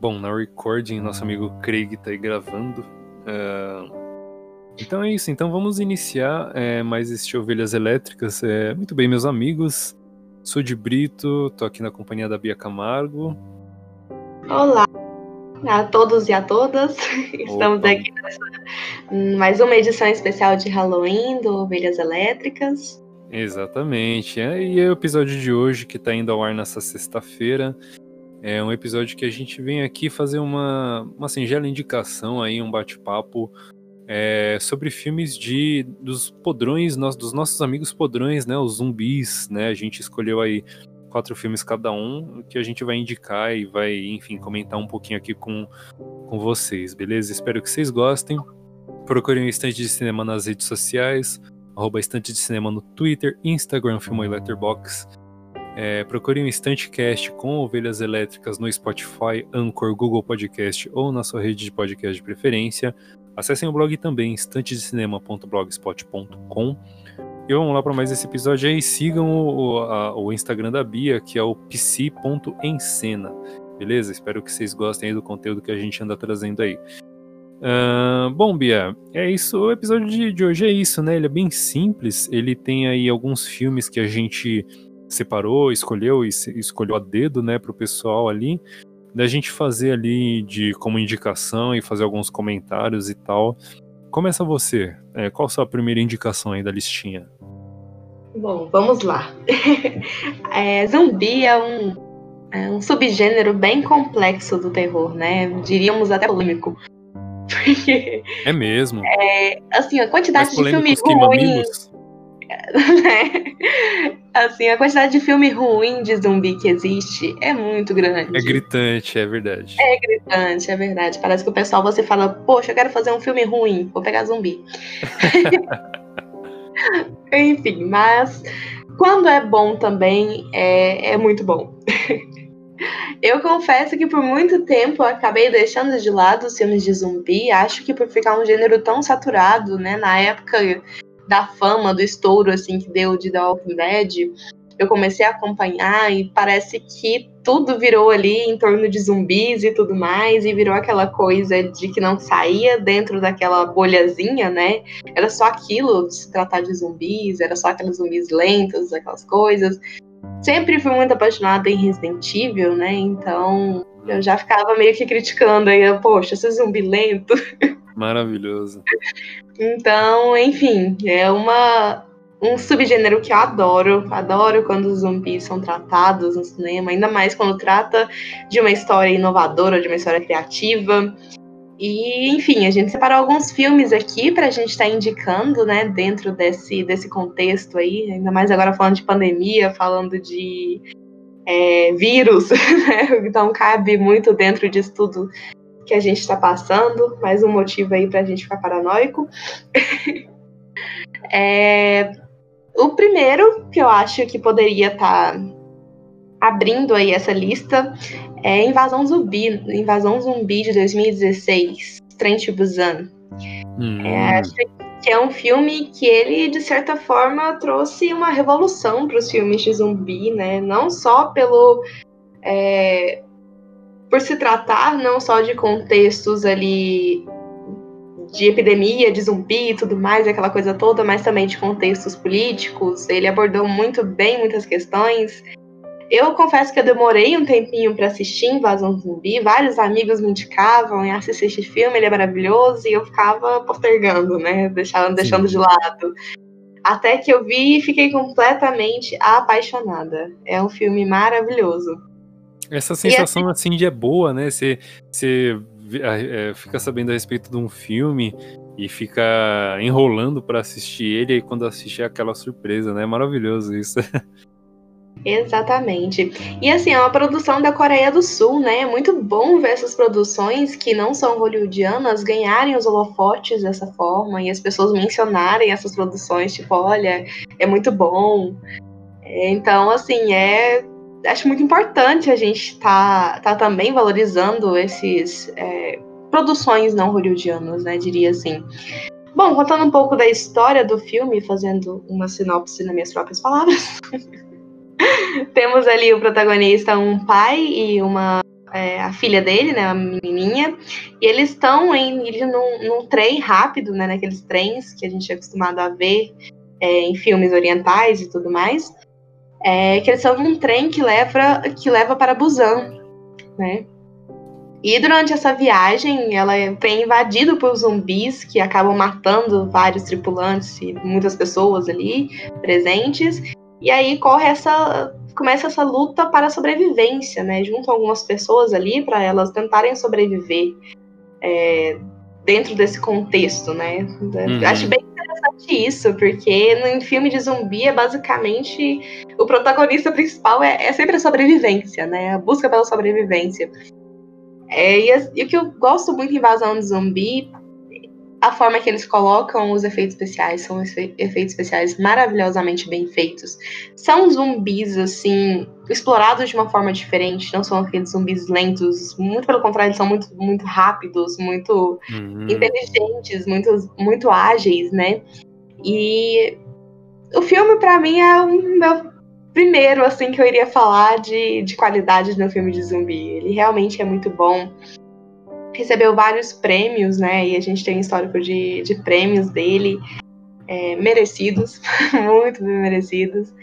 Bom, na recording, nosso amigo Craig tá aí gravando. Uh, então é isso, então vamos iniciar é, mais este Ovelhas Elétricas. É, muito bem, meus amigos, sou de Brito, tô aqui na companhia da Bia Camargo. Olá a todos e a todas, estamos Opa. aqui nessa mais uma edição especial de Halloween do Ovelhas Elétricas. Exatamente, é, e é o episódio de hoje que tá indo ao ar nessa sexta-feira. É um episódio que a gente vem aqui fazer uma, uma singela indicação aí, um bate-papo é, sobre filmes de dos podrões, nós, dos nossos amigos podrões, né, os zumbis, né? A gente escolheu aí quatro filmes cada um que a gente vai indicar e vai, enfim, comentar um pouquinho aqui com, com vocês, beleza? Espero que vocês gostem. Procurem o Estante de Cinema nas redes sociais, arroba Estante de Cinema no Twitter, Instagram, Filmo e Letterboxd. É, procure um Instantecast com ovelhas elétricas no Spotify, Anchor, Google Podcast ou na sua rede de podcast de preferência. Acessem o blog também, estantedecinema.blogspot.com. E vamos lá para mais esse episódio aí. Sigam o, a, o Instagram da Bia, que é o psi.encena. Beleza? Espero que vocês gostem do conteúdo que a gente anda trazendo aí. Uh, bom, Bia, é isso. O episódio de, de hoje é isso, né? Ele é bem simples. Ele tem aí alguns filmes que a gente separou, escolheu e escolheu a dedo, né, para o pessoal ali, da gente fazer ali de como indicação e fazer alguns comentários e tal. Começa você. É, qual a sua primeira indicação aí da listinha? Bom, vamos lá. é, zumbi é um, é um subgênero bem complexo do terror, né? Diríamos até polêmico. é mesmo. É, assim, a quantidade de filmes ruins? Assim, a quantidade de filme ruim de zumbi que existe é muito grande. É gritante, é verdade. É gritante, é verdade. Parece que o pessoal você fala, poxa, eu quero fazer um filme ruim, vou pegar zumbi. Enfim, mas quando é bom também, é, é muito bom. Eu confesso que por muito tempo eu acabei deixando de lado os filmes de zumbi. Acho que por ficar um gênero tão saturado, né? Na época da fama, do estouro assim que deu de The Walking Dead, eu comecei a acompanhar e parece que tudo virou ali em torno de zumbis e tudo mais, e virou aquela coisa de que não saía dentro daquela bolhazinha, né? Era só aquilo de se tratar de zumbis, era só aqueles zumbis lentos, aquelas coisas. Sempre fui muito apaixonada em Resident Evil, né? Então eu já ficava meio que criticando aí, poxa, esse zumbi lento. Maravilhoso. Então, enfim, é uma um subgênero que eu adoro. Adoro quando os zumbis são tratados no cinema, ainda mais quando trata de uma história inovadora, de uma história criativa. E, enfim, a gente separou alguns filmes aqui para a gente estar tá indicando, né, dentro desse, desse contexto aí, ainda mais agora falando de pandemia, falando de é, vírus, né? Então cabe muito dentro disso tudo que a gente está passando, mais um motivo aí para a gente ficar paranoico. é, o primeiro que eu acho que poderia estar tá abrindo aí essa lista é Invasão Zumbi, Invasão Zumbi de 2016, Trent Busan. Hum. É, acho que é um filme que ele, de certa forma, trouxe uma revolução para os filmes de zumbi, né? Não só pelo é, por se tratar não só de contextos ali de epidemia, de zumbi e tudo mais, aquela coisa toda, mas também de contextos políticos. Ele abordou muito bem muitas questões. Eu confesso que eu demorei um tempinho para assistir Invasão Zumbi. Vários amigos me indicavam e assistir esse filme, ele é maravilhoso, e eu ficava postergando, né? Deixando, deixando de lado. Até que eu vi e fiquei completamente apaixonada. É um filme maravilhoso. Essa sensação assim, assim de é boa, né? Você, você é, fica sabendo a respeito de um filme e fica enrolando para assistir ele, e quando assiste é aquela surpresa, né? É maravilhoso isso. Exatamente. E assim, é uma produção da Coreia do Sul, né? É muito bom ver essas produções que não são hollywoodianas ganharem os holofotes dessa forma e as pessoas mencionarem essas produções, tipo, olha, é muito bom. Então, assim, é acho muito importante a gente estar tá, tá também valorizando esses é, produções não hollywoodianas, né? Diria assim. Bom, contando um pouco da história do filme, fazendo uma sinopse nas minhas próprias palavras. Temos ali o protagonista, um pai e uma é, a filha dele, né, a menininha, e eles estão em ele num, num, trem rápido, né, naqueles trens que a gente é acostumado a ver é, em filmes orientais e tudo mais, é, que eles estão num trem que leva que leva para Busan, né? E durante essa viagem, ela é bem invadida por zumbis que acabam matando vários tripulantes e muitas pessoas ali presentes. E aí corre essa começa essa luta para a sobrevivência, né? Junto algumas pessoas ali para elas tentarem sobreviver é, dentro desse contexto, né? Uhum. Acho bem interessante isso, porque no filme de zumbi é basicamente o protagonista principal é, é sempre a sobrevivência, né? A busca pela sobrevivência. É, e, e, o que eu gosto muito em Invasão de Zumbi a forma que eles colocam os efeitos especiais são efeitos especiais maravilhosamente bem feitos. São zumbis, assim, explorados de uma forma diferente, não são aqueles zumbis lentos, muito pelo contrário, eles são muito, muito rápidos, muito uhum. inteligentes, muito, muito ágeis, né? E o filme, para mim, é o meu primeiro, assim, que eu iria falar de, de qualidade no filme de zumbi. Ele realmente é muito bom recebeu vários prêmios, né? E a gente tem histórico de, de prêmios dele, é, merecidos, muito bem merecidos.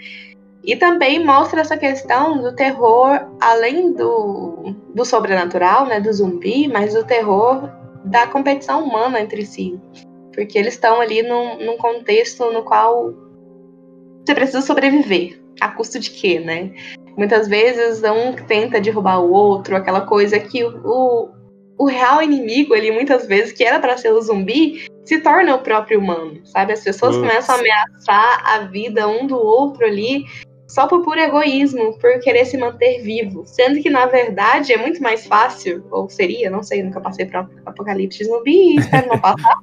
E também mostra essa questão do terror, além do, do sobrenatural, né? Do zumbi, mas do terror da competição humana entre si. Porque eles estão ali num, num contexto no qual você precisa sobreviver. A custo de quê, né? Muitas vezes um tenta derrubar o outro, aquela coisa que o, o real inimigo ali, muitas vezes, que era para ser o zumbi, se torna o próprio humano, sabe? As pessoas Ups. começam a ameaçar a vida um do outro ali só por puro egoísmo, por querer se manter vivo. Sendo que, na verdade, é muito mais fácil, ou seria, não sei, nunca passei por apocalipse zumbi, espero não passar.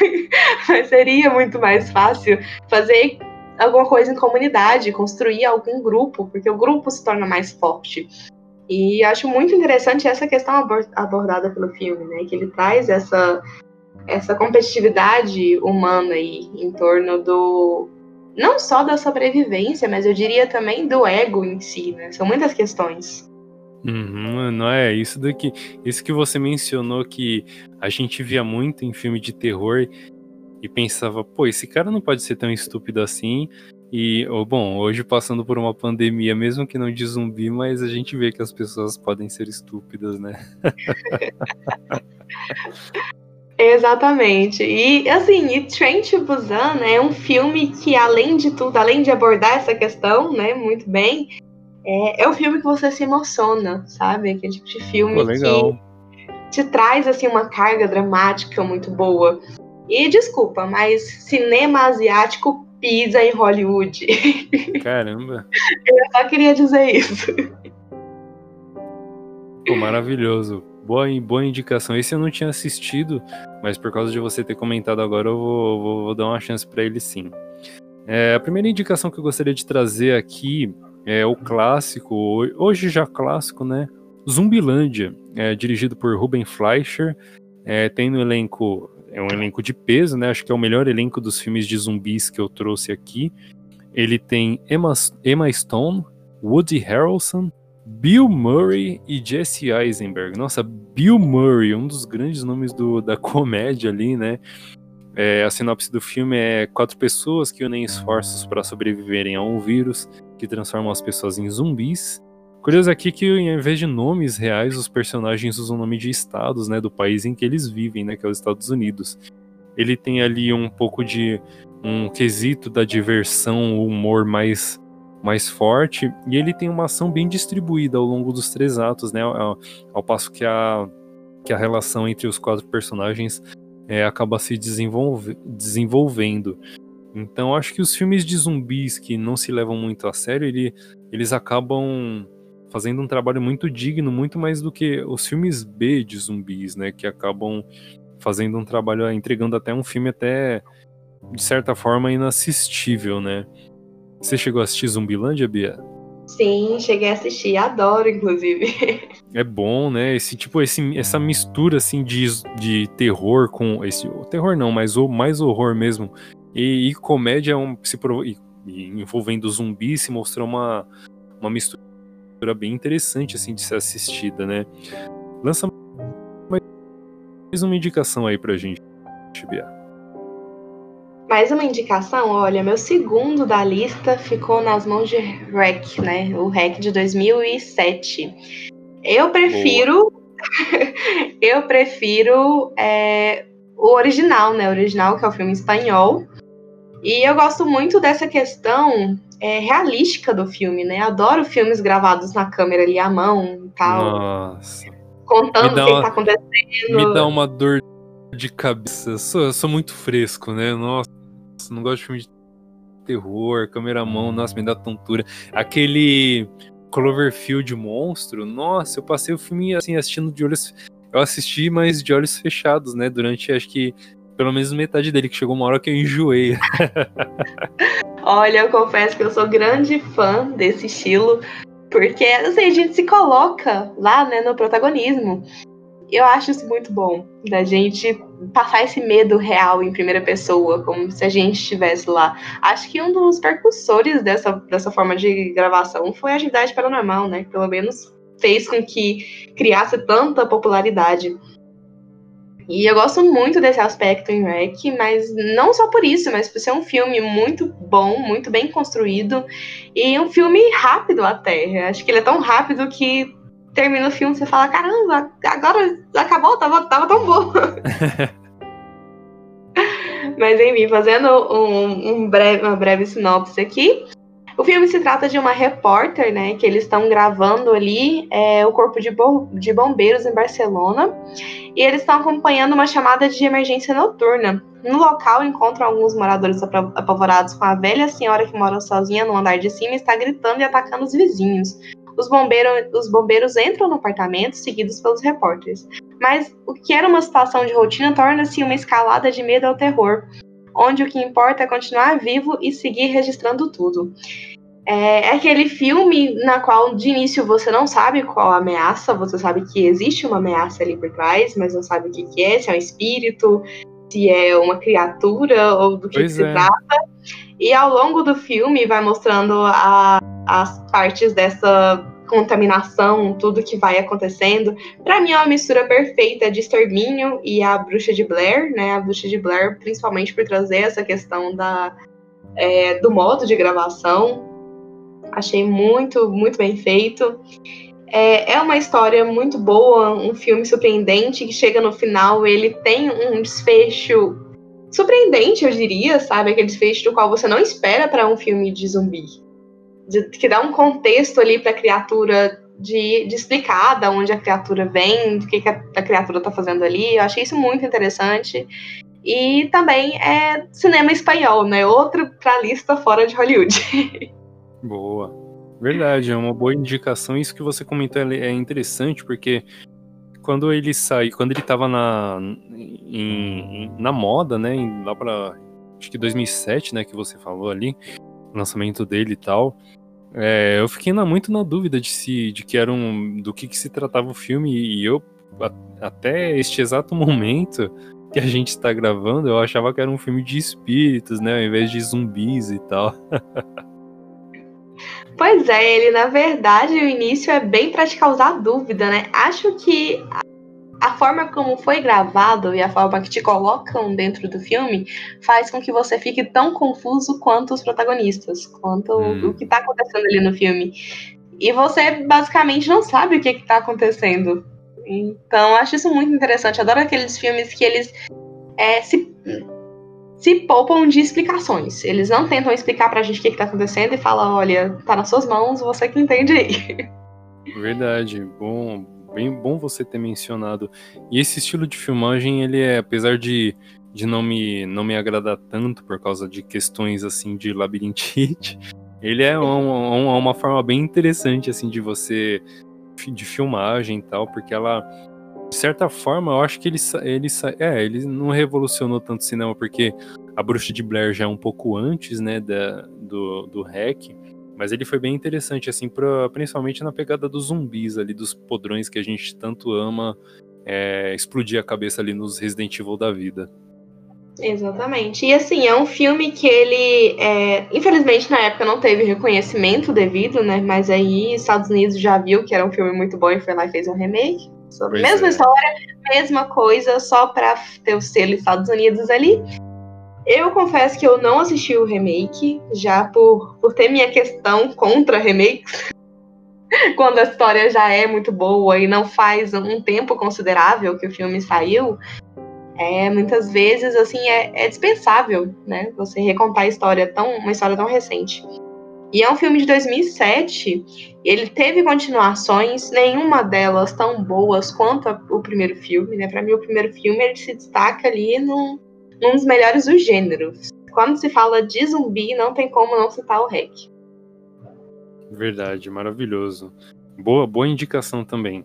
Mas seria muito mais fácil fazer alguma coisa em comunidade, construir algum grupo, porque o grupo se torna mais forte. E acho muito interessante essa questão abordada pelo filme, né? Que ele traz essa, essa competitividade humana aí em torno do. Não só da sobrevivência, mas eu diria também do ego em si, né? São muitas questões. Uhum, não é isso daqui. Isso que você mencionou que a gente via muito em filme de terror e pensava, pô, esse cara não pode ser tão estúpido assim. E, bom, hoje passando por uma pandemia, mesmo que não de zumbi, mas a gente vê que as pessoas podem ser estúpidas, né? Exatamente. E assim, e Train to Busan né, é um filme que, além de tudo, além de abordar essa questão, né, muito bem, é, é um filme que você se emociona, sabe? Aquele tipo de filme Pô, que te traz assim uma carga dramática muito boa. E desculpa, mas cinema asiático pisa em Hollywood. Caramba. Eu só queria dizer isso. Pô, maravilhoso. Boa, boa indicação. Esse eu não tinha assistido, mas por causa de você ter comentado agora, eu vou, vou, vou dar uma chance para ele sim. É, a primeira indicação que eu gostaria de trazer aqui é o clássico, hoje já clássico, né? Zumbilândia, é, dirigido por Ruben Fleischer. É, tem no elenco é um elenco de peso, né? Acho que é o melhor elenco dos filmes de zumbis que eu trouxe aqui. Ele tem Emma, Emma Stone, Woody Harrelson, Bill Murray e Jesse Eisenberg. Nossa, Bill Murray, um dos grandes nomes do, da comédia ali, né? É, a sinopse do filme é quatro pessoas que unem esforços para sobreviverem a um vírus que transforma as pessoas em zumbis Curioso aqui que, em vez de nomes reais, os personagens usam o nome de estados, né, do país em que eles vivem, né, que é os Estados Unidos. Ele tem ali um pouco de um quesito da diversão, o humor mais mais forte, e ele tem uma ação bem distribuída ao longo dos três atos, né, ao, ao passo que a, que a relação entre os quatro personagens é, acaba se desenvolve, desenvolvendo. Então acho que os filmes de zumbis que não se levam muito a sério, ele, eles acabam fazendo um trabalho muito digno, muito mais do que os filmes B de zumbis, né? Que acabam fazendo um trabalho, entregando até um filme até, de certa forma, inassistível, né? Você chegou a assistir Zumbilândia, Bia? Sim, cheguei a assistir, adoro, inclusive. É bom, né? Esse tipo, esse, essa mistura assim de, de terror com esse terror não, mas o mais horror mesmo e, e comédia é um, se e, e envolvendo zumbis se mostrou uma uma mistura bem interessante assim de ser assistida, né? Lança mais uma indicação aí pra gente, Bia. Mais uma indicação, olha, meu segundo da lista ficou nas mãos de REC, né? O REC de 2007. Eu prefiro. eu prefiro é, o original, né? O original, que é o filme espanhol. E eu gosto muito dessa questão é, realística do filme, né? Adoro filmes gravados na câmera ali à mão e tal. Nossa. Contando o que, uma, que tá acontecendo. Me dá uma dor de cabeça. Eu sou, eu sou muito fresco, né? Nossa não gosto de filme de terror, câmera à mão, nossa, me dá tontura. Aquele Cloverfield monstro, nossa, eu passei o filme assim assistindo de olhos. Eu assisti, mas de olhos fechados, né? Durante acho que pelo menos metade dele, que chegou uma hora que eu enjoei. Olha, eu confesso que eu sou grande fã desse estilo, porque assim, a gente se coloca lá, né, no protagonismo eu acho isso muito bom, da gente passar esse medo real em primeira pessoa, como se a gente estivesse lá. Acho que um dos percussores dessa, dessa forma de gravação foi a Atividade Paranormal, né? Pelo menos fez com que criasse tanta popularidade. E eu gosto muito desse aspecto em Rec, mas não só por isso, mas por ser um filme muito bom, muito bem construído e um filme rápido até. Acho que ele é tão rápido que termina o filme você fala, caramba, agora acabou, tava, tava tão bom. Mas enfim, fazendo um, um breve, uma breve sinopse aqui. O filme se trata de uma repórter, né, que eles estão gravando ali é, o corpo de, de bombeiros em Barcelona e eles estão acompanhando uma chamada de emergência noturna. No local encontram alguns moradores apavorados com a velha senhora que mora sozinha no andar de cima e está gritando e atacando os vizinhos os, os bombeiros entram no apartamento, seguidos pelos repórteres. Mas o que era uma situação de rotina torna-se uma escalada de medo ao terror, onde o que importa é continuar vivo e seguir registrando tudo. É, é aquele filme na qual de início você não sabe qual a ameaça, você sabe que existe uma ameaça ali por trás, mas não sabe o que, que é, se é um espírito, se é uma criatura ou do que, que se é. trata. E ao longo do filme vai mostrando a, as partes dessa contaminação, tudo que vai acontecendo. Para mim é uma mistura perfeita de Extermínio e a Bruxa de Blair, né? A Bruxa de Blair, principalmente por trazer essa questão da, é, do modo de gravação. Achei muito, muito bem feito. É, é uma história muito boa, um filme surpreendente que chega no final, ele tem um desfecho surpreendente, eu diria, sabe? Aquele desfecho do qual você não espera para um filme de zumbi de, que dá um contexto ali para a criatura de, de, explicar da onde a criatura vem, do que, que a, a, criatura está fazendo ali. Eu achei isso muito interessante. E também é cinema espanhol, né? Outro para lista fora de Hollywood. Boa. Verdade, é uma boa indicação. Isso que você comentou é interessante, porque quando ele saiu, quando ele estava na, em, na moda, né? Lá para acho que 2007, né? Que você falou ali, lançamento dele e tal. É, eu fiquei na, muito na dúvida de se de que era um, do que, que se tratava o filme e eu a, até este exato momento que a gente está gravando eu achava que era um filme de espíritos, né, ao invés de zumbis e tal. Pois é, ele na verdade o início é bem para te causar dúvida, né? Acho que a forma como foi gravado e a forma que te colocam dentro do filme faz com que você fique tão confuso quanto os protagonistas, quanto hum. o que está acontecendo ali no filme. E você basicamente não sabe o que está acontecendo. Então, acho isso muito interessante. Adoro aqueles filmes que eles é, se, se poupam de explicações. Eles não tentam explicar pra gente o que, está acontecendo e falam: olha, tá nas suas mãos, você que entende aí. Verdade. Bom, bem bom você ter mencionado. E esse estilo de filmagem, ele é, apesar de, de não, me, não me agradar tanto por causa de questões assim de labirintite, ele é uma, uma forma bem interessante assim de você de filmagem e tal, porque ela de certa forma, eu acho que ele, ele, é, ele não revolucionou tanto o cinema, porque a Bruxa de Blair já é um pouco antes, né, da, do, do hack, Mas ele foi bem interessante, assim, pra, principalmente na pegada dos zumbis ali, dos podrões que a gente tanto ama é, explodir a cabeça ali nos Resident Evil da vida. Exatamente. E assim, é um filme que ele, é, infelizmente na época não teve reconhecimento devido, né? Mas aí Estados Unidos já viu que era um filme muito bom e foi lá e fez um remake. Sobre mesma é. história, mesma coisa, só pra ter o selo Estados Unidos ali. Eu confesso que eu não assisti o remake, já por, por ter minha questão contra remakes. Quando a história já é muito boa e não faz um tempo considerável que o filme saiu, é, muitas vezes assim é, é, dispensável, né? Você recontar a história tão uma história tão recente. E é um filme de 2007. Ele teve continuações, nenhuma delas tão boas quanto a, o primeiro filme, né? Para mim o primeiro filme ele se destaca ali num, num dos melhores do gênero. Quando se fala de zumbi, não tem como não citar o Rec. Verdade, maravilhoso. Boa, boa indicação também.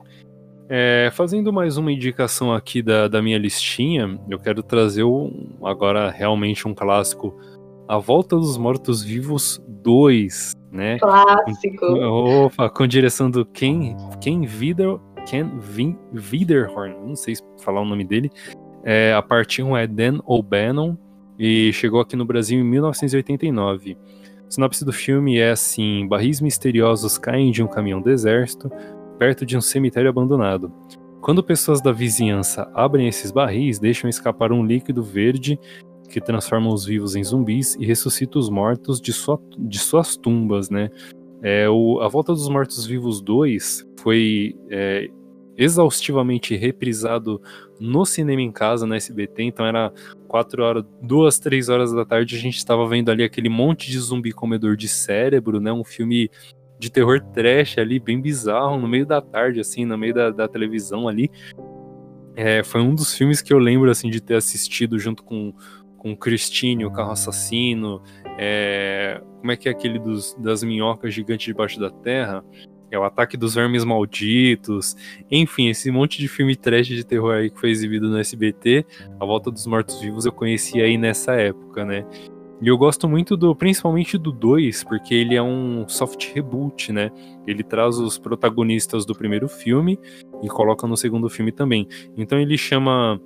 É, fazendo mais uma indicação aqui da, da minha listinha, eu quero trazer um, agora realmente um clássico, A Volta dos Mortos Vivos 2, né? Clássico. Com, opa, com direção do Ken, Ken, Vider, Ken Vin, Widerhorn, não sei falar o nome dele. É, a parte 1 é Dan O'Bannon e chegou aqui no Brasil em 1989. A sinopse do filme é assim: barris misteriosos caem de um caminhão do exército, perto de um cemitério abandonado. Quando pessoas da vizinhança abrem esses barris, deixam escapar um líquido verde que transforma os vivos em zumbis e ressuscita os mortos de, sua, de suas tumbas, né? É, o, a Volta dos Mortos Vivos 2 foi é, exaustivamente reprisado no cinema em casa, na SBT, então era 4 horas, 2, 3 horas da tarde, a gente estava vendo ali aquele monte de zumbi comedor de cérebro, né? Um filme de terror trash ali, bem bizarro, no meio da tarde, assim, no meio da, da televisão ali. É, foi um dos filmes que eu lembro, assim, de ter assistido junto com, com Christine, o carro assassino. É, como é que é aquele dos, das minhocas gigantes debaixo da terra? É o Ataque dos Vermes Malditos. Enfim, esse monte de filme trash de terror aí que foi exibido no SBT, A Volta dos Mortos Vivos, eu conheci aí nessa época, né? E eu gosto muito do, principalmente do 2, porque ele é um soft reboot, né? Ele traz os protagonistas do primeiro filme e coloca no segundo filme também. Então ele chama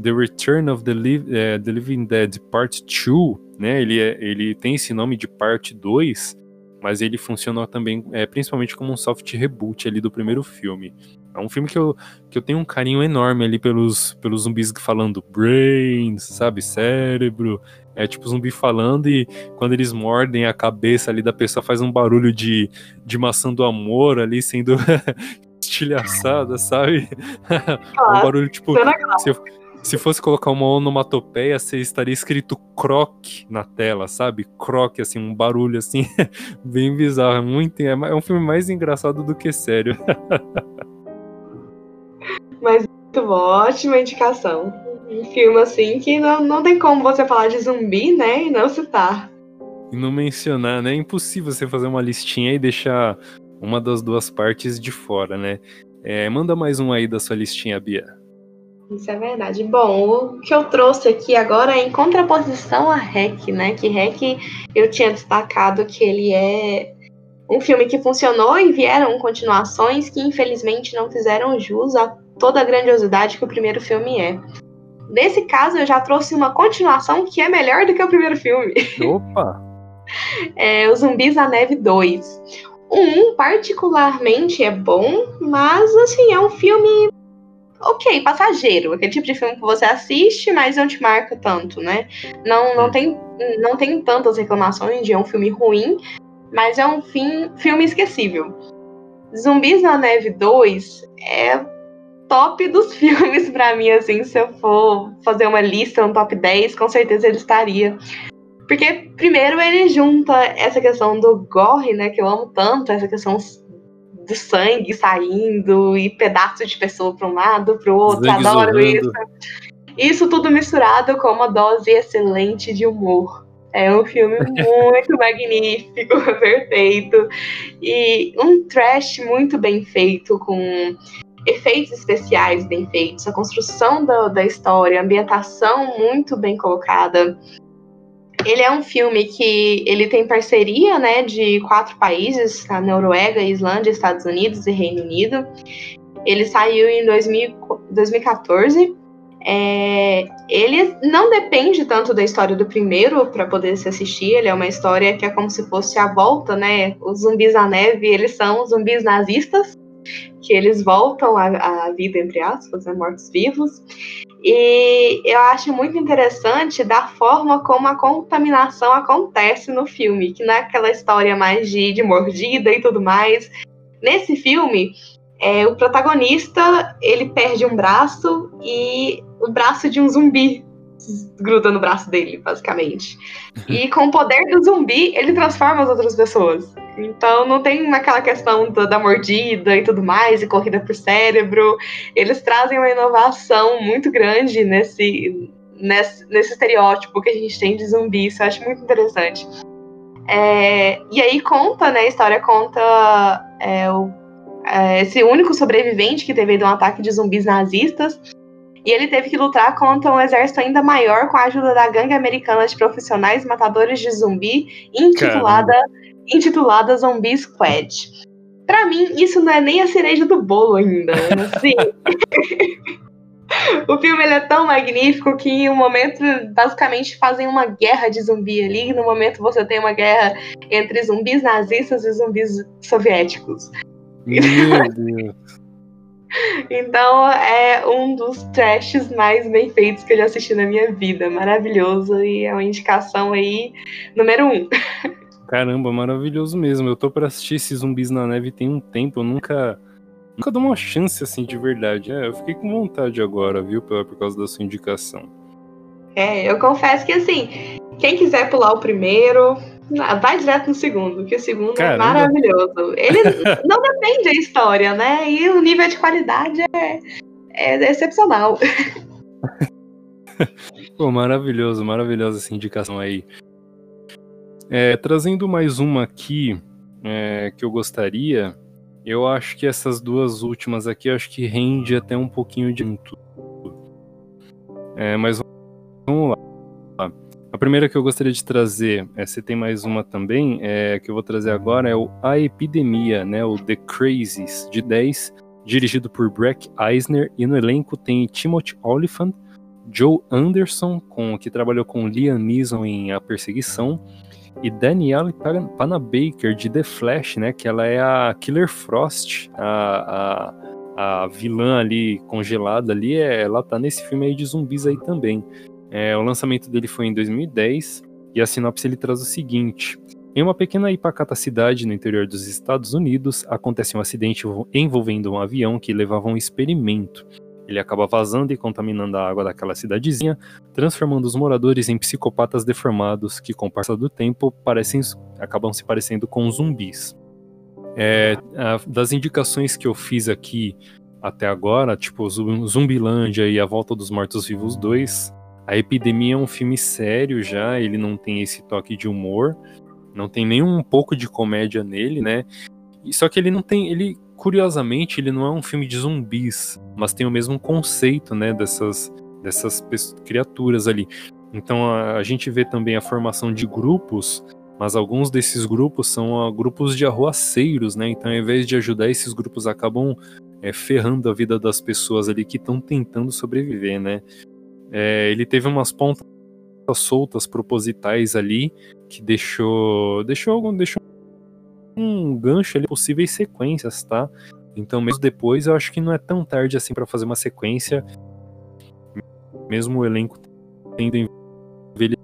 The Return of the, Liv uh, the Living Dead Part 2, né? Ele, é, ele tem esse nome de Parte 2, mas ele funcionou também, é, principalmente como um soft reboot ali do primeiro filme. É um filme que eu, que eu tenho um carinho enorme ali pelos, pelos zumbis falando brains, sabe? Cérebro. É tipo zumbi falando e quando eles mordem a cabeça ali da pessoa faz um barulho de, de maçã do amor ali sendo estilhaçada, sabe? Ah, um barulho tipo. Se, se fosse colocar uma onomatopeia, você estaria escrito croque na tela, sabe? Croque, assim, um barulho assim, bem bizarro. É, muito, é, é um filme mais engraçado do que sério. Mas muito bom, ótima indicação. Um filme assim que não, não tem como você falar de zumbi, né? E não citar. E não mencionar, né? É impossível você fazer uma listinha e deixar uma das duas partes de fora, né? É, manda mais um aí da sua listinha, Bia. Isso é verdade. Bom, o que eu trouxe aqui agora é em contraposição a REC, né? Que REC eu tinha destacado que ele é um filme que funcionou e vieram continuações que infelizmente não fizeram jus a toda a grandiosidade que o primeiro filme é. Nesse caso, eu já trouxe uma continuação que é melhor do que o primeiro filme. Opa! é Os Zumbis da Neve 2. Um, particularmente, é bom, mas, assim, é um filme ok, passageiro. Aquele tipo de filme que você assiste, mas não te marca tanto, né? Não, não, hum. tem, não tem tantas reclamações de é um filme ruim, mas é um fim, filme esquecível. Zumbis na Neve 2 é top dos filmes para mim, assim, se eu for fazer uma lista, um top 10, com certeza ele estaria. Porque, primeiro, ele junta essa questão do gore, né, que eu amo tanto, essa questão do sangue saindo e pedaços de pessoa para um lado, para o outro, sangue adoro zorrando. isso. Isso tudo misturado com uma dose excelente de humor. É um filme muito magnífico, perfeito. E um trash muito bem feito, com efeitos especiais bem feitos, a construção da, da história, a ambientação muito bem colocada. Ele é um filme que ele tem parceria, né, de quatro países, a Noruega, Islândia, Estados Unidos e Reino Unido. Ele saiu em 2000, 2014. É, ele não depende tanto da história do primeiro para poder se assistir. Ele é uma história que é como se fosse a volta, né? Os zumbis na neve, eles são zumbis nazistas, que eles voltam à, à vida, entre aspas, né, mortos-vivos. E eu acho muito interessante da forma como a contaminação acontece no filme, que não é aquela história mais de, de mordida e tudo mais. Nesse filme, é, o protagonista ele perde um braço e o braço de um zumbi gruda no braço dele, basicamente. E com o poder do zumbi, ele transforma as outras pessoas. Então não tem aquela questão da, da mordida e tudo mais, e corrida pro cérebro. Eles trazem uma inovação muito grande nesse, nesse, nesse estereótipo que a gente tem de zumbi. Isso eu acho muito interessante. É, e aí conta, né? A história conta é, o, é, esse único sobrevivente que teve de um ataque de zumbis nazistas. E ele teve que lutar contra um exército ainda maior com a ajuda da gangue americana de profissionais matadores de zumbi, intitulada intitulada Zombie Squad. Para mim, isso não é nem a cereja do bolo ainda. Assim. o filme é tão magnífico que em um momento basicamente fazem uma guerra de zumbi ali, no momento você tem uma guerra entre zumbis nazistas e zumbis soviéticos. Meu Deus. Então é um dos trashes mais bem feitos que eu já assisti na minha vida. Maravilhoso e é uma indicação aí número um. Caramba, maravilhoso mesmo. Eu tô pra assistir esses zumbis na neve tem um tempo, eu nunca. Nunca dou uma chance assim de verdade. É, eu fiquei com vontade agora, viu? Por, por causa da sua indicação. É, eu confesso que assim, quem quiser pular o primeiro, vai direto no segundo, que o segundo é Caramba. é maravilhoso. Ele não depende da história, né? E o nível de qualidade é, é excepcional. Pô, maravilhoso, maravilhosa essa indicação aí. É, trazendo mais uma aqui é, que eu gostaria, eu acho que essas duas últimas aqui, eu acho que rende até um pouquinho de muito. É, mas vamos lá. A primeira que eu gostaria de trazer, é, se tem mais uma também, é, que eu vou trazer agora, é o A Epidemia, né, o The Crazies, de 10, dirigido por Breck Eisner, e no elenco tem Timothy Oliphant, Joe Anderson, com, que trabalhou com Liam Neeson em A Perseguição, e Danielle Panabaker de The Flash, né? Que ela é a Killer Frost, a, a, a vilã ali congelada ali, é, ela tá nesse filme aí de zumbis aí também. É, o lançamento dele foi em 2010 e a sinopse ele traz o seguinte: em uma pequena e pacata cidade no interior dos Estados Unidos, acontece um acidente envolvendo um avião que levava um experimento. Ele acaba vazando e contaminando a água daquela cidadezinha, transformando os moradores em psicopatas deformados que, com o passar do tempo, parecem, acabam se parecendo com zumbis. É, das indicações que eu fiz aqui até agora, tipo Zumbilândia e A Volta dos Mortos-Vivos 2, a Epidemia é um filme sério já, ele não tem esse toque de humor, não tem nem um pouco de comédia nele, né? Só que ele não tem, ele curiosamente, ele não é um filme de zumbis, mas tem o mesmo conceito, né, dessas, dessas criaturas ali. Então a, a gente vê também a formação de grupos, mas alguns desses grupos são uh, grupos de arruaceiros, né? Então, ao invés de ajudar, esses grupos acabam é, ferrando a vida das pessoas ali que estão tentando sobreviver, né? É, ele teve umas pontas soltas propositais ali que deixou deixou deixou um gancho ali, possíveis sequências, tá? Então, mesmo depois, eu acho que não é tão tarde assim para fazer uma sequência, mesmo o elenco tendo envelhecido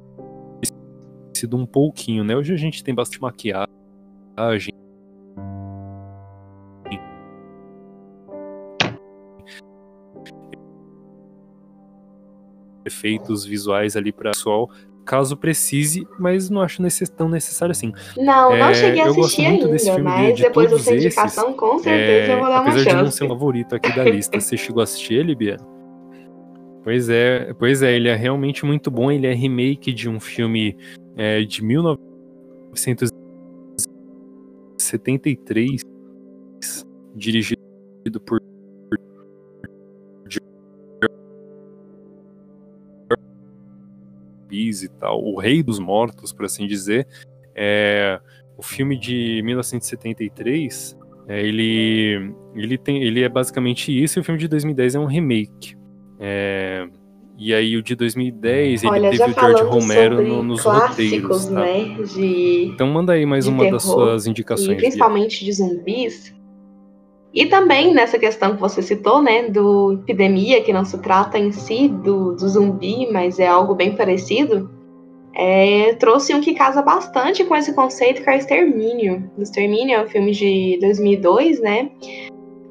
um pouquinho, né? Hoje a gente tem bastante maquiagem. Efeitos visuais ali para o pessoal caso precise, mas não acho necess tão necessário assim. Não, é, não cheguei a assistir ainda, mas de, de depois dessa indicação, esses, com certeza é, eu vou dar uma chance. Apesar de não ser o favorito aqui da lista, você chegou a assistir ele, Bia? Pois é, pois é, ele é realmente muito bom, ele é remake de um filme é, de 1973, dirigido por e tal, o rei dos mortos, por assim dizer. É, o filme de 1973, é, ele, ele, tem, ele é basicamente isso, e o filme de 2010 é um remake. É, e aí o de 2010 Olha, ele teve o George Romero no, nos roteiros. Tá? Né, de, então manda aí mais uma terror, das suas indicações. E principalmente de zumbis. E também nessa questão que você citou, né, do epidemia, que não se trata em si do, do zumbi, mas é algo bem parecido, é, trouxe um que casa bastante com esse conceito que é o Extermínio. O Extermínio é um filme de 2002, né,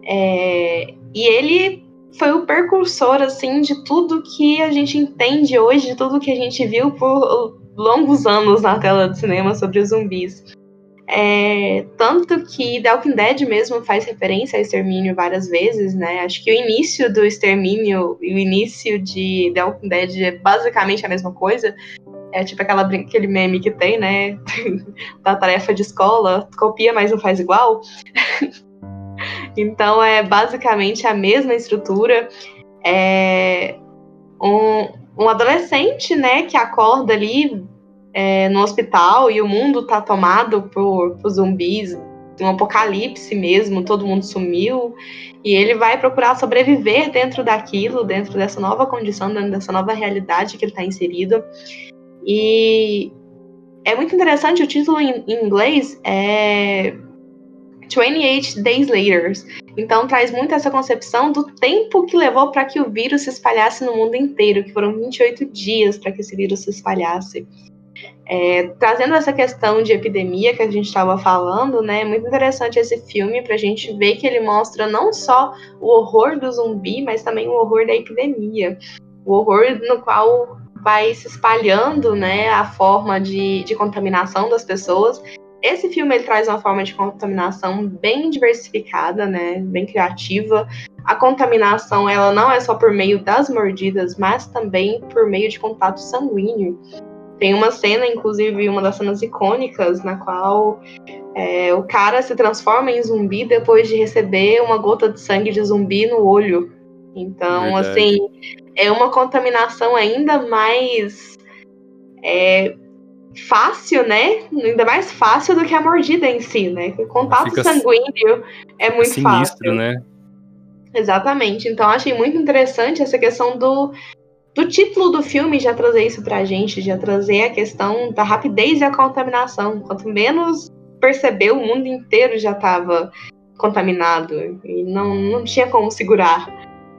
é, e ele foi o precursor, assim, de tudo que a gente entende hoje, de tudo que a gente viu por longos anos na tela do cinema sobre os zumbis. É, tanto que The Walking Dead mesmo faz referência a extermínio várias vezes, né? Acho que o início do extermínio e o início de The Walking Dead é basicamente a mesma coisa. É tipo aquela, aquele meme que tem, né? da tarefa de escola, copia, mas não faz igual. então é basicamente a mesma estrutura. É um, um adolescente, né, que acorda ali é, no hospital e o mundo tá tomado por, por zumbis, um apocalipse mesmo, todo mundo sumiu, e ele vai procurar sobreviver dentro daquilo, dentro dessa nova condição, dentro dessa nova realidade que ele está inserido. E é muito interessante, o título em, em inglês é 28 Days Later. Então traz muito essa concepção do tempo que levou para que o vírus se espalhasse no mundo inteiro, que foram 28 dias para que esse vírus se espalhasse. É, trazendo essa questão de epidemia que a gente estava falando, né, é muito interessante esse filme para a gente ver que ele mostra não só o horror do zumbi, mas também o horror da epidemia, o horror no qual vai se espalhando, né, a forma de, de contaminação das pessoas. Esse filme ele traz uma forma de contaminação bem diversificada, né, bem criativa. A contaminação ela não é só por meio das mordidas, mas também por meio de contato sanguíneo. Tem uma cena, inclusive, uma das cenas icônicas, na qual é, o cara se transforma em zumbi depois de receber uma gota de sangue de zumbi no olho. Então, Verdade. assim, é uma contaminação ainda mais é, fácil, né? Ainda mais fácil do que a mordida em si, né? O contato Fica sanguíneo é muito sinistro, fácil. né? Exatamente. Então, achei muito interessante essa questão do do título do filme já trazer isso pra gente, já trazer a questão da rapidez e a contaminação. Quanto menos perceber, o mundo inteiro já estava contaminado e não, não tinha como segurar,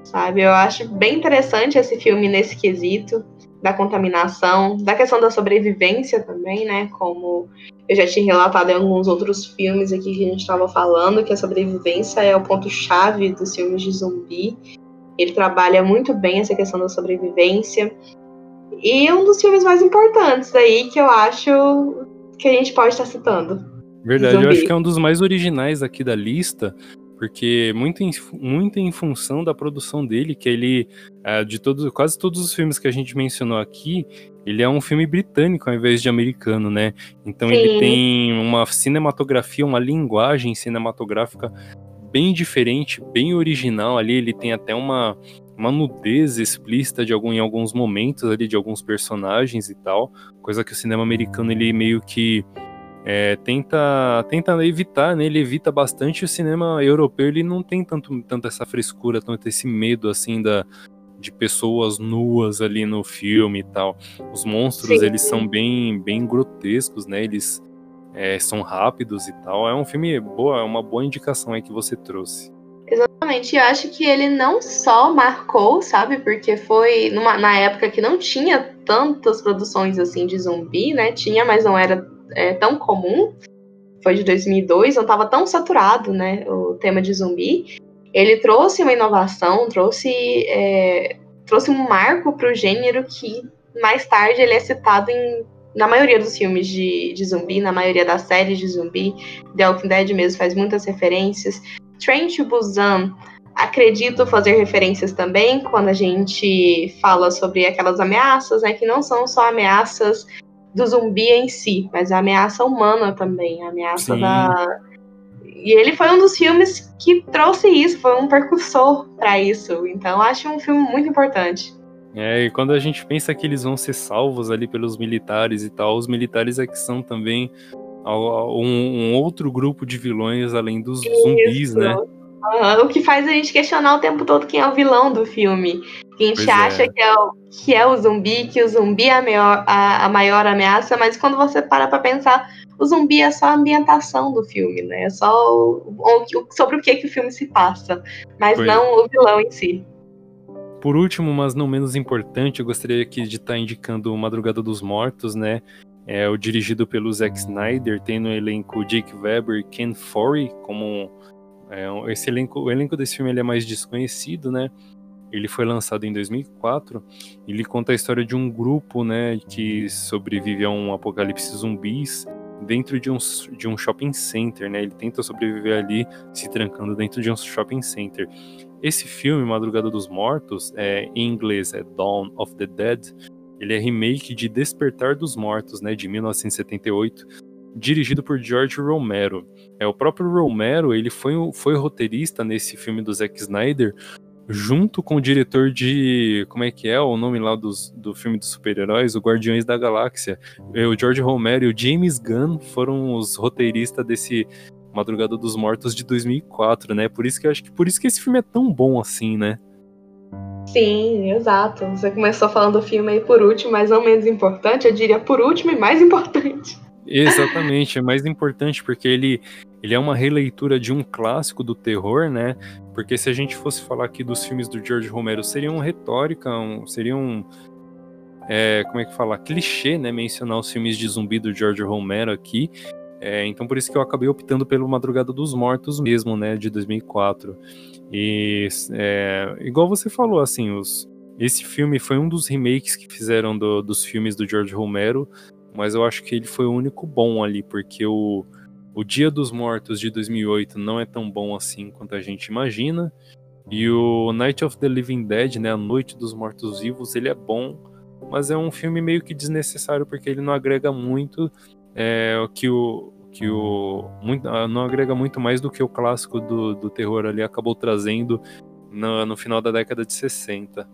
sabe? Eu acho bem interessante esse filme nesse quesito da contaminação, da questão da sobrevivência também, né? Como eu já tinha relatado em alguns outros filmes aqui que a gente estava falando, que a sobrevivência é o ponto-chave dos filmes de zumbi. Ele trabalha muito bem essa questão da sobrevivência. E um dos filmes mais importantes aí que eu acho que a gente pode estar citando. Verdade, Zumbi. eu acho que é um dos mais originais aqui da lista, porque muito em, muito em função da produção dele, que ele, é, de todos, quase todos os filmes que a gente mencionou aqui, ele é um filme britânico ao invés de americano, né? Então Sim. ele tem uma cinematografia, uma linguagem cinematográfica bem diferente, bem original ali. Ele tem até uma, uma nudez explícita de algum, em alguns momentos ali de alguns personagens e tal, coisa que o cinema americano ele meio que é, tenta tenta evitar, né? Ele evita bastante o cinema europeu. Ele não tem tanto, tanto essa frescura, tanto esse medo assim da de pessoas nuas ali no filme e tal. Os monstros Sim. eles são bem bem grotescos, né? Eles é, são rápidos e tal. É um filme boa, é uma boa indicação aí que você trouxe. Exatamente, eu acho que ele não só marcou, sabe, porque foi numa, na época que não tinha tantas produções assim de zumbi, né? Tinha, mas não era é, tão comum. Foi de 2002, não estava tão saturado, né? O tema de zumbi. Ele trouxe uma inovação, trouxe é, trouxe um marco para o gênero que mais tarde ele é citado em na maioria dos filmes de, de zumbi, na maioria das séries de zumbi, The Walking Dead mesmo faz muitas referências. Train to Busan, acredito fazer referências também quando a gente fala sobre aquelas ameaças, né, que não são só ameaças do zumbi em si, mas a ameaça humana também, a ameaça Sim. da e ele foi um dos filmes que trouxe isso, foi um percursor para isso. Então acho um filme muito importante. É, e quando a gente pensa que eles vão ser salvos ali pelos militares e tal, os militares é que são também um, um outro grupo de vilões além dos Isso. zumbis, né? Uhum, o que faz a gente questionar o tempo todo quem é o vilão do filme. A gente pois acha é. Que, é o, que é o zumbi, que o zumbi é a maior, a, a maior ameaça, mas quando você para pra pensar, o zumbi é só a ambientação do filme, né? É só o, o, sobre o que, que o filme se passa, mas pois. não o vilão em si. Por último, mas não menos importante, eu gostaria aqui de estar tá indicando Madrugada dos Mortos, né? É o dirigido pelo Zack Snyder, tem no elenco Jake Weber e Ken Forey como é, esse elenco, o elenco desse filme ele é mais desconhecido, né? Ele foi lançado em 2004. Ele conta a história de um grupo, né, que sobrevive a um apocalipse zumbis dentro de um, de um shopping center, né? Ele tenta sobreviver ali se trancando dentro de um shopping center. Esse filme, Madrugada dos Mortos, é, em inglês é Dawn of the Dead, ele é remake de Despertar dos Mortos, né, de 1978, dirigido por George Romero. É o próprio Romero, ele foi, foi roteirista nesse filme do Zack Snyder, junto com o diretor de. Como é que é o nome lá dos, do filme dos super-heróis? O Guardiões da Galáxia. É, o George Romero e o James Gunn foram os roteiristas desse Madrugada dos Mortos de 2004, né? Por isso que eu acho que por isso que esse filme é tão bom assim, né? Sim, exato. Você começou falando do filme aí por último, mas não menos importante, eu diria por último e mais importante. Exatamente, é mais importante porque ele, ele é uma releitura de um clássico do terror, né? Porque se a gente fosse falar aqui dos filmes do George Romero, seriam retórica, um, seriam. É, como é que fala? Clichê, né? Mencionar os filmes de zumbi do George Romero aqui. É, então por isso que eu acabei optando pelo Madrugada dos Mortos mesmo, né? De 2004. E é, igual você falou, assim, os, esse filme foi um dos remakes que fizeram do, dos filmes do George Romero mas eu acho que ele foi o único bom ali, porque o, o Dia dos Mortos de 2008 não é tão bom assim quanto a gente imagina, e o Night of the Living Dead, né, a Noite dos Mortos Vivos, ele é bom, mas é um filme meio que desnecessário porque ele não agrega muito é, que o que o muito, ah, não agrega muito mais do que o clássico do, do terror ali acabou trazendo no, no final da década de 60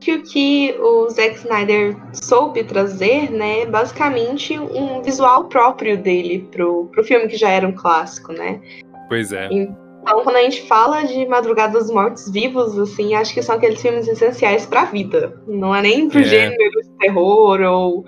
que o que o Zack Snyder soube trazer, né, é basicamente um visual próprio dele pro, pro filme que já era um clássico, né? Pois é. Então, quando a gente fala de Madrugada dos Mortos Vivos, assim, acho que são aqueles filmes essenciais para a vida. Não é nem pro é. gênero de terror ou,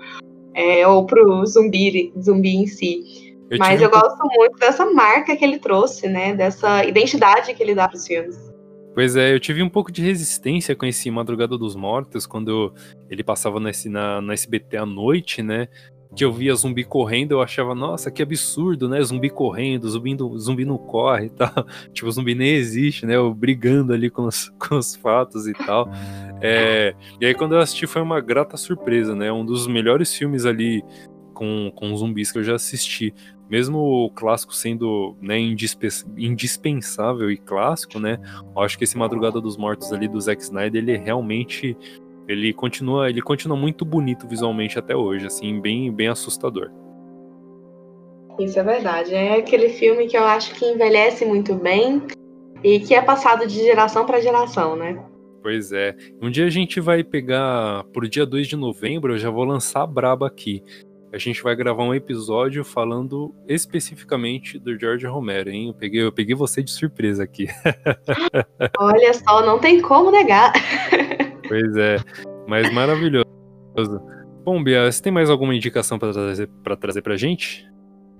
é, ou pro zumbi, zumbi em si. Eu Mas eu um... gosto muito dessa marca que ele trouxe, né? Dessa identidade que ele dá pros filmes. Pois é, eu tive um pouco de resistência com esse Madrugada dos Mortos, quando ele passava nesse, na, na SBT à noite, né? Que eu via zumbi correndo, eu achava, nossa, que absurdo, né? Zumbi correndo, zumbi, zumbi não corre e tal. Tipo, zumbi nem existe, né? Eu brigando ali com os, com os fatos e tal. É, e aí, quando eu assisti, foi uma grata surpresa, né? Um dos melhores filmes ali com, com zumbis que eu já assisti mesmo o clássico sendo né, indispensável e clássico, né? acho que esse Madrugada dos Mortos ali do Zack Snyder, ele realmente ele continua, ele continua muito bonito visualmente até hoje, assim, bem, bem assustador. Isso é verdade. É aquele filme que eu acho que envelhece muito bem e que é passado de geração para geração, né? Pois é. Um dia a gente vai pegar pro dia 2 de novembro, eu já vou lançar a braba aqui a gente vai gravar um episódio falando especificamente do George Romero, hein? Eu peguei, eu peguei você de surpresa aqui. Olha só, não tem como negar. pois é, mas maravilhoso. Bom, Bia, você tem mais alguma indicação para trazer, pra trazer pra gente?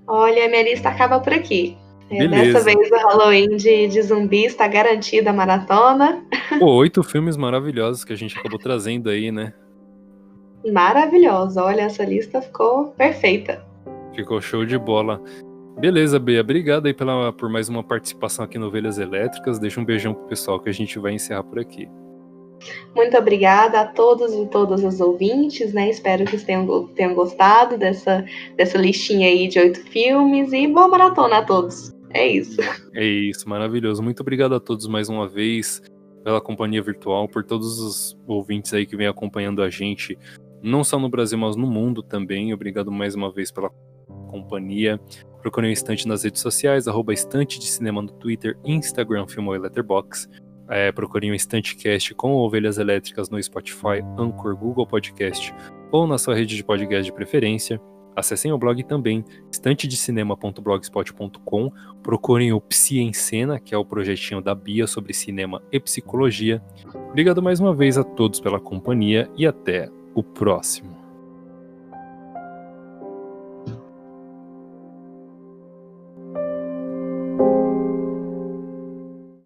Olha, minha lista acaba por aqui. É, dessa vez o Halloween de, de zumbi está garantida a maratona. Pô, oito filmes maravilhosos que a gente acabou trazendo aí, né? maravilhosa. Olha, essa lista ficou perfeita. Ficou show de bola. Beleza, Bea. Obrigado aí pela, por mais uma participação aqui no Ovelhas Elétricas. Deixa um beijão pro pessoal que a gente vai encerrar por aqui. Muito obrigada a todos e todas os ouvintes, né? Espero que tenham, tenham gostado dessa, dessa listinha aí de oito filmes e boa maratona a todos. É isso. É isso, maravilhoso. Muito obrigado a todos mais uma vez pela companhia virtual, por todos os ouvintes aí que vêm acompanhando a gente não só no Brasil, mas no mundo também. Obrigado mais uma vez pela companhia. Procure o Estante nas redes sociais, arroba Estante de Cinema no Twitter, Instagram, Filmou e Letterboxd. É, procurem o Instantcast com Ovelhas Elétricas no Spotify, Anchor, Google Podcast ou na sua rede de podcast de preferência. Acessem o blog também, estantedecinema.blogspot.com. Procurem o Psi em Cena, que é o projetinho da Bia sobre cinema e psicologia. Obrigado mais uma vez a todos pela companhia e até o próximo.